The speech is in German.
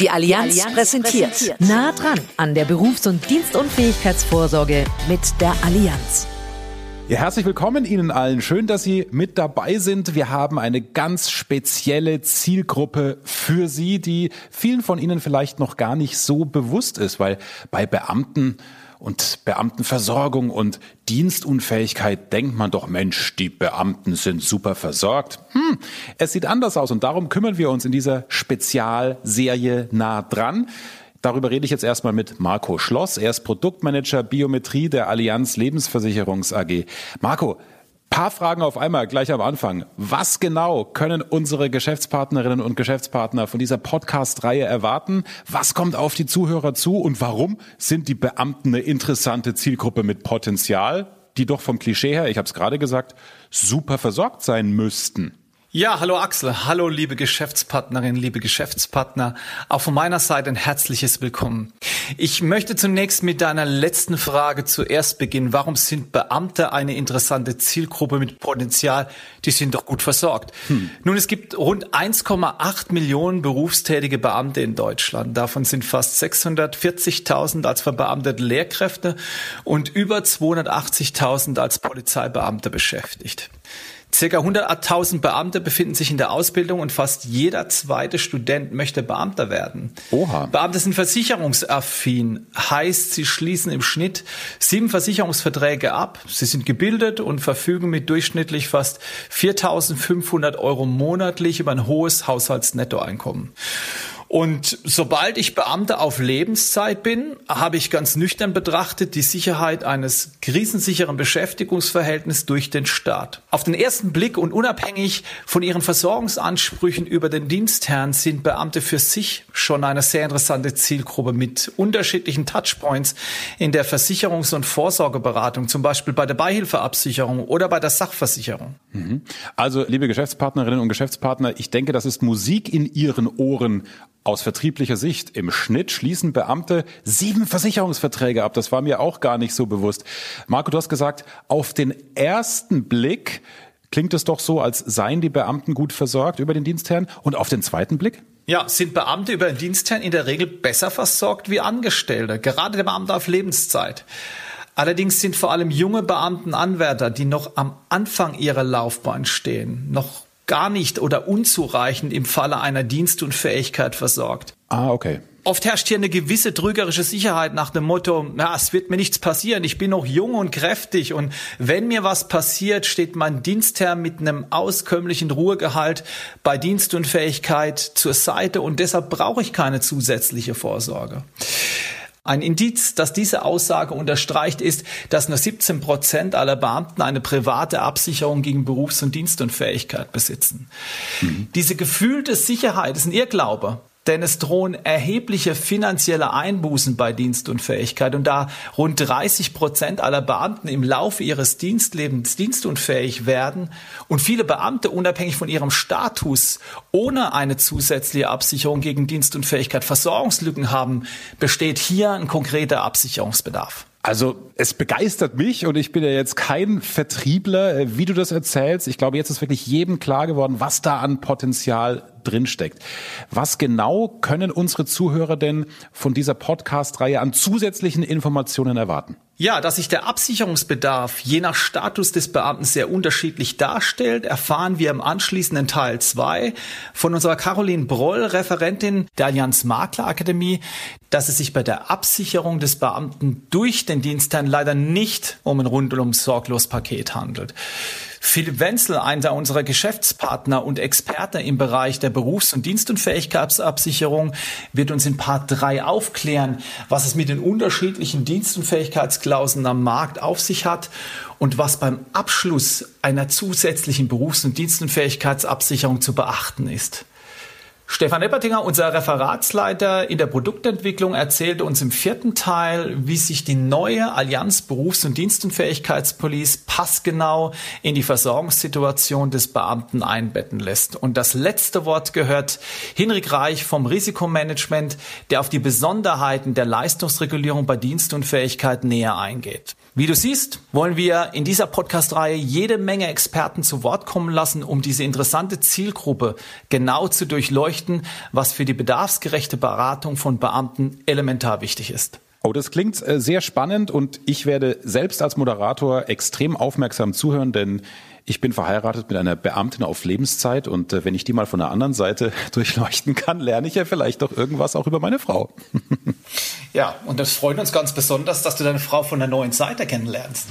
Die Allianz, Die Allianz präsentiert. präsentiert. Nah dran an der Berufs- und Dienstunfähigkeitsvorsorge mit der Allianz. Ja, herzlich willkommen Ihnen allen. Schön, dass Sie mit dabei sind. Wir haben eine ganz spezielle Zielgruppe für Sie, die vielen von Ihnen vielleicht noch gar nicht so bewusst ist, weil bei Beamten und Beamtenversorgung und Dienstunfähigkeit denkt man doch, Mensch, die Beamten sind super versorgt. Hm, es sieht anders aus und darum kümmern wir uns in dieser Spezialserie nah dran. Darüber rede ich jetzt erstmal mit Marco Schloss. Er ist Produktmanager Biometrie der Allianz Lebensversicherungs AG. Marco, Paar Fragen auf einmal gleich am Anfang. Was genau können unsere Geschäftspartnerinnen und Geschäftspartner von dieser Podcast-Reihe erwarten? Was kommt auf die Zuhörer zu und warum sind die Beamten eine interessante Zielgruppe mit Potenzial, die doch vom Klischee her, ich habe es gerade gesagt, super versorgt sein müssten? Ja, hallo Axel, hallo liebe Geschäftspartnerin, liebe Geschäftspartner. Auch von meiner Seite ein herzliches Willkommen. Ich möchte zunächst mit deiner letzten Frage zuerst beginnen. Warum sind Beamte eine interessante Zielgruppe mit Potenzial? Die sind doch gut versorgt. Hm. Nun, es gibt rund 1,8 Millionen berufstätige Beamte in Deutschland. Davon sind fast 640.000 als verbeamtete Lehrkräfte und über 280.000 als Polizeibeamte beschäftigt. Circa 100.000 Beamte befinden sich in der Ausbildung und fast jeder zweite Student möchte Beamter werden. Oha. Beamte sind versicherungsaffin, heißt, sie schließen im Schnitt sieben Versicherungsverträge ab. Sie sind gebildet und verfügen mit durchschnittlich fast 4.500 Euro monatlich über ein hohes Haushaltsnettoeinkommen. Und sobald ich Beamter auf Lebenszeit bin, habe ich ganz nüchtern betrachtet die Sicherheit eines krisensicheren Beschäftigungsverhältnisses durch den Staat. Auf den ersten Blick und unabhängig von ihren Versorgungsansprüchen über den Dienstherrn sind Beamte für sich schon eine sehr interessante Zielgruppe mit unterschiedlichen Touchpoints in der Versicherungs- und Vorsorgeberatung, zum Beispiel bei der Beihilfeabsicherung oder bei der Sachversicherung. Mhm. Also, liebe Geschäftspartnerinnen und Geschäftspartner, ich denke, das ist Musik in Ihren Ohren aus vertrieblicher Sicht, im Schnitt schließen Beamte sieben Versicherungsverträge ab. Das war mir auch gar nicht so bewusst. Marco, du hast gesagt, auf den ersten Blick klingt es doch so, als seien die Beamten gut versorgt über den Dienstherrn. Und auf den zweiten Blick? Ja, sind Beamte über den Dienstherrn in der Regel besser versorgt wie Angestellte, gerade der Beamte auf Lebenszeit. Allerdings sind vor allem junge Beamten Anwärter, die noch am Anfang ihrer Laufbahn stehen, noch gar nicht oder unzureichend im Falle einer Dienstunfähigkeit versorgt. Ah, okay. Oft herrscht hier eine gewisse trügerische Sicherheit nach dem Motto, na, es wird mir nichts passieren, ich bin noch jung und kräftig und wenn mir was passiert, steht mein Dienstherr mit einem auskömmlichen Ruhegehalt bei Dienstunfähigkeit zur Seite und deshalb brauche ich keine zusätzliche Vorsorge. Ein Indiz, das diese Aussage unterstreicht, ist, dass nur 17 Prozent aller Beamten eine private Absicherung gegen Berufs- und Dienstunfähigkeit besitzen. Mhm. Diese gefühlte Sicherheit ist ein Irrglaube denn es drohen erhebliche finanzielle Einbußen bei Dienstunfähigkeit. Und da rund 30 Prozent aller Beamten im Laufe ihres Dienstlebens dienstunfähig werden und viele Beamte unabhängig von ihrem Status ohne eine zusätzliche Absicherung gegen Dienstunfähigkeit Versorgungslücken haben, besteht hier ein konkreter Absicherungsbedarf. Also es begeistert mich und ich bin ja jetzt kein Vertriebler, äh, wie du das erzählst. Ich glaube, jetzt ist wirklich jedem klar geworden, was da an Potenzial drinsteckt. Was genau können unsere Zuhörer denn von dieser Podcast-Reihe an zusätzlichen Informationen erwarten? Ja, dass sich der Absicherungsbedarf je nach Status des Beamten sehr unterschiedlich darstellt, erfahren wir im anschließenden Teil 2 von unserer Caroline Broll, Referentin der Allianz Makler Akademie, dass es sich bei der Absicherung des Beamten durch den Dienstherrn leider nicht um ein rundum sorglos Paket handelt. Philipp Wenzel, einer unserer Geschäftspartner und Experte im Bereich der Berufs- und Dienstunfähigkeitsabsicherung, wird uns in Part 3 aufklären, was es mit den unterschiedlichen Dienstunfähigkeitsklauseln am Markt auf sich hat und was beim Abschluss einer zusätzlichen Berufs- und Dienstunfähigkeitsabsicherung zu beachten ist. Stefan Eppertinger, unser Referatsleiter in der Produktentwicklung, erzählte uns im vierten Teil, wie sich die neue Allianz Berufs- und Dienstunfähigkeitspolice passgenau in die Versorgungssituation des Beamten einbetten lässt. Und das letzte Wort gehört Hinrich Reich vom Risikomanagement, der auf die Besonderheiten der Leistungsregulierung bei Dienstunfähigkeit näher eingeht. Wie du siehst, wollen wir in dieser Podcast-Reihe jede Menge Experten zu Wort kommen lassen, um diese interessante Zielgruppe genau zu durchleuchten was für die bedarfsgerechte Beratung von Beamten elementar wichtig ist. Oh, das klingt äh, sehr spannend und ich werde selbst als Moderator extrem aufmerksam zuhören, denn ich bin verheiratet mit einer Beamtin auf Lebenszeit und äh, wenn ich die mal von der anderen Seite durchleuchten kann, lerne ich ja vielleicht doch irgendwas auch über meine Frau. ja, und das freut uns ganz besonders, dass du deine Frau von der neuen Seite kennenlernst.